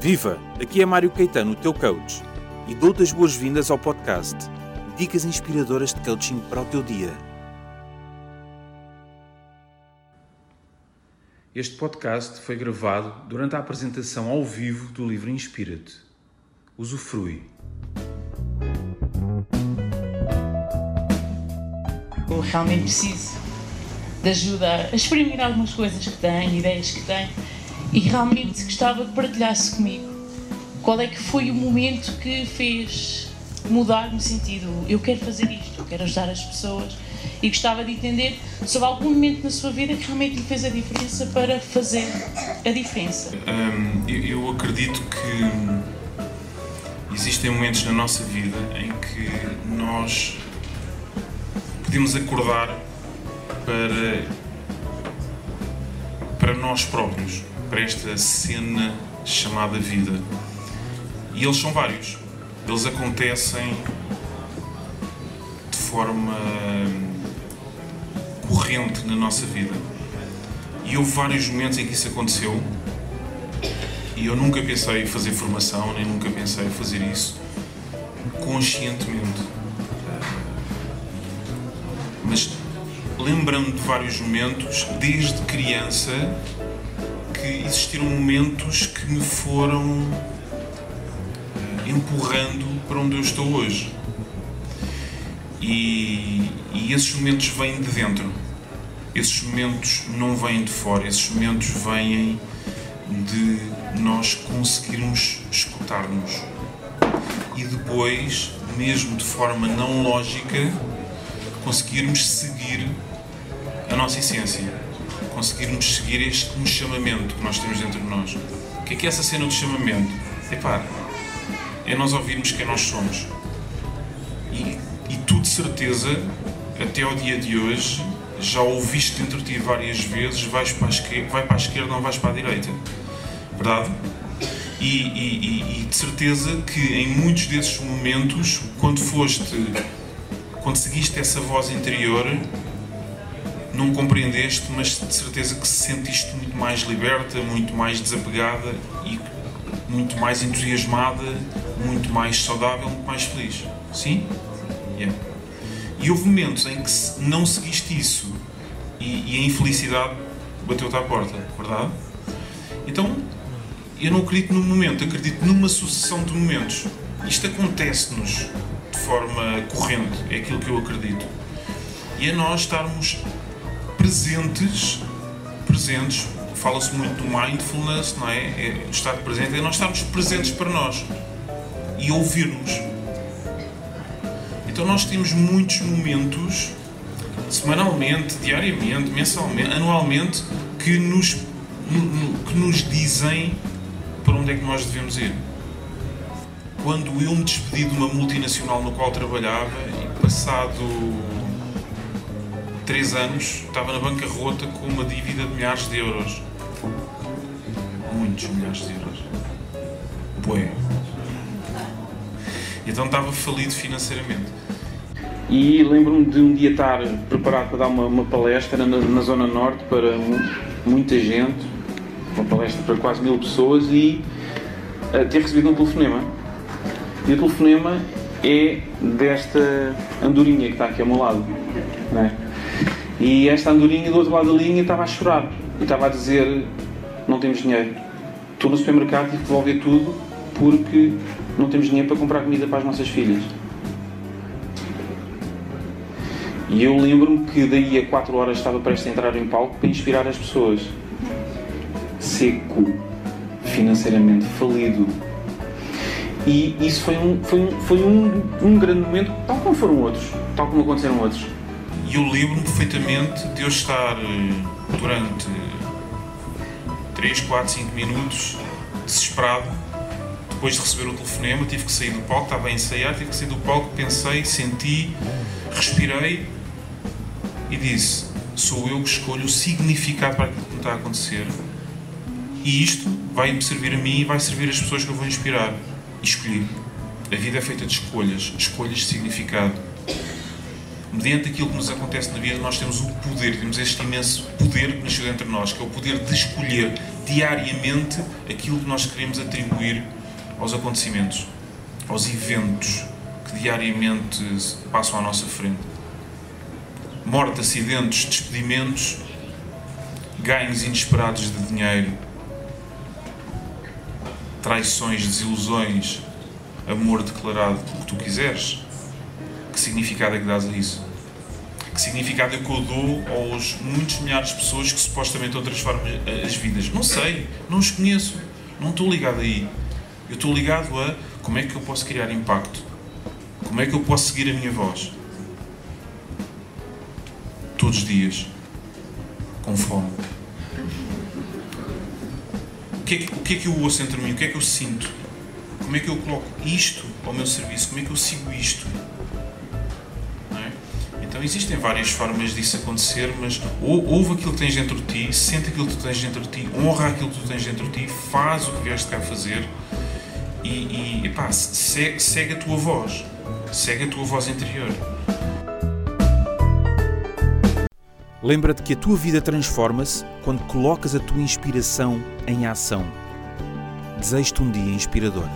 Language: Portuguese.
Viva! Aqui é Mário Caetano, o teu coach, e dou-te as boas-vindas ao podcast Dicas Inspiradoras de Coaching para o teu dia. Este podcast foi gravado durante a apresentação ao vivo do livro Inspira-te. Usufrui. Eu realmente preciso de ajuda a exprimir algumas coisas que tenho, ideias que tenho, e realmente gostava que partilhasse comigo qual é que foi o momento que fez mudar no sentido eu quero fazer isto, eu quero ajudar as pessoas e gostava de entender sobre algum momento na sua vida que realmente lhe fez a diferença para fazer a diferença. Hum, eu, eu acredito que existem momentos na nossa vida em que nós podemos acordar para, para nós próprios, para esta cena chamada vida. E eles são vários. Eles acontecem de forma corrente na nossa vida. E houve vários momentos em que isso aconteceu. E eu nunca pensei em fazer formação, nem nunca pensei em fazer isso conscientemente. Mas lembro-me de vários momentos, desde criança, existiram momentos que me foram empurrando para onde eu estou hoje. E, e esses momentos vêm de dentro. Esses momentos não vêm de fora. Esses momentos vêm de nós conseguirmos escutar-nos. E depois, mesmo de forma não lógica, conseguirmos seguir a nossa essência. Conseguirmos seguir este um chamamento que nós temos dentro de nós. O que é que é essa cena do chamamento? Epá, é nós ouvirmos quem nós somos. E, e tu, de certeza, até ao dia de hoje, já ouviste dentro de ti várias vezes: vais para a esquerda, vai para a esquerda, não vais para a direita. Verdade? E, e, e, de certeza que em muitos desses momentos, quando foste, quando seguiste essa voz interior, não compreendeste, mas de certeza que sentiste muito mais liberta, muito mais desapegada e muito mais entusiasmada, muito mais saudável, muito mais feliz. Sim? Yeah. E houve momentos em que não seguiste isso e, e a infelicidade bateu-te à porta, verdade? Então, eu não acredito num momento, acredito numa sucessão de momentos. Isto acontece-nos de forma corrente, é aquilo que eu acredito. E é nós estarmos presentes, presentes, fala-se muito do mindfulness, não é? é estar presente, é nós estarmos presentes para nós e ouvir-nos. Então nós temos muitos momentos, semanalmente, diariamente, mensalmente, anualmente, que nos, que nos dizem para onde é que nós devemos ir. Quando eu me despedi de uma multinacional no qual trabalhava e passado três anos estava na bancarrota com uma dívida de milhares de euros. Muitos milhares de euros. Bué. Então estava falido financeiramente. E lembro-me de um dia estar preparado para dar uma, uma palestra na, na, Zona Norte para muita gente, uma palestra para quase mil pessoas e uh, ter recebido um telefonema. E o telefonema é desta andorinha que está aqui ao meu lado. E esta andorinha do outro lado da linha estava a chorar e estava a dizer: Não temos dinheiro. Estou no supermercado e devolver tudo porque não temos dinheiro para comprar comida para as nossas filhas. E eu lembro-me que daí a 4 horas estava prestes a entrar em palco para inspirar as pessoas. Seco, financeiramente falido. E isso foi um, foi um, foi um, um grande momento, tal como foram outros, tal como aconteceram outros. E eu lembro-me perfeitamente de eu estar eh, durante 3, 4, 5 minutos desesperado depois de receber o telefonema, tive que sair do palco, estava a ensaiar, tive que sair do palco, pensei, senti, respirei e disse: Sou eu que escolho o significado para aquilo que me está a acontecer. E isto vai-me servir a mim e vai servir as pessoas que eu vou inspirar. E escolhi. A vida é feita de escolhas, escolhas de significado. Mediante aquilo que nos acontece na vida, nós temos o poder, temos este imenso poder que nasceu dentro de nós, que é o poder de escolher diariamente aquilo que nós queremos atribuir aos acontecimentos, aos eventos que diariamente passam à nossa frente. Morte, acidentes, despedimentos, ganhos inesperados de dinheiro, traições, desilusões, amor declarado, o que tu quiseres. Que significado é que dás a isso? Que significado é que eu dou aos muitos milhares de pessoas que supostamente eu transformo as vidas? Não sei, não os conheço, não estou ligado aí. Eu estou ligado a como é que eu posso criar impacto, como é que eu posso seguir a minha voz. Todos os dias, com fome. O que, é que, o que é que eu ouço entre mim? O que é que eu sinto? Como é que eu coloco isto ao meu serviço? Como é que eu sigo isto? Então existem várias formas disso acontecer, mas ou, ouve aquilo que tens dentro de ti, sente aquilo que tu tens dentro de ti, honra aquilo que tu tens dentro de ti, faz o que vieste cá fazer e, e epá, segue, segue a tua voz, segue a tua voz interior. Lembra-te que a tua vida transforma-se quando colocas a tua inspiração em ação. Desejo-te um dia inspirador.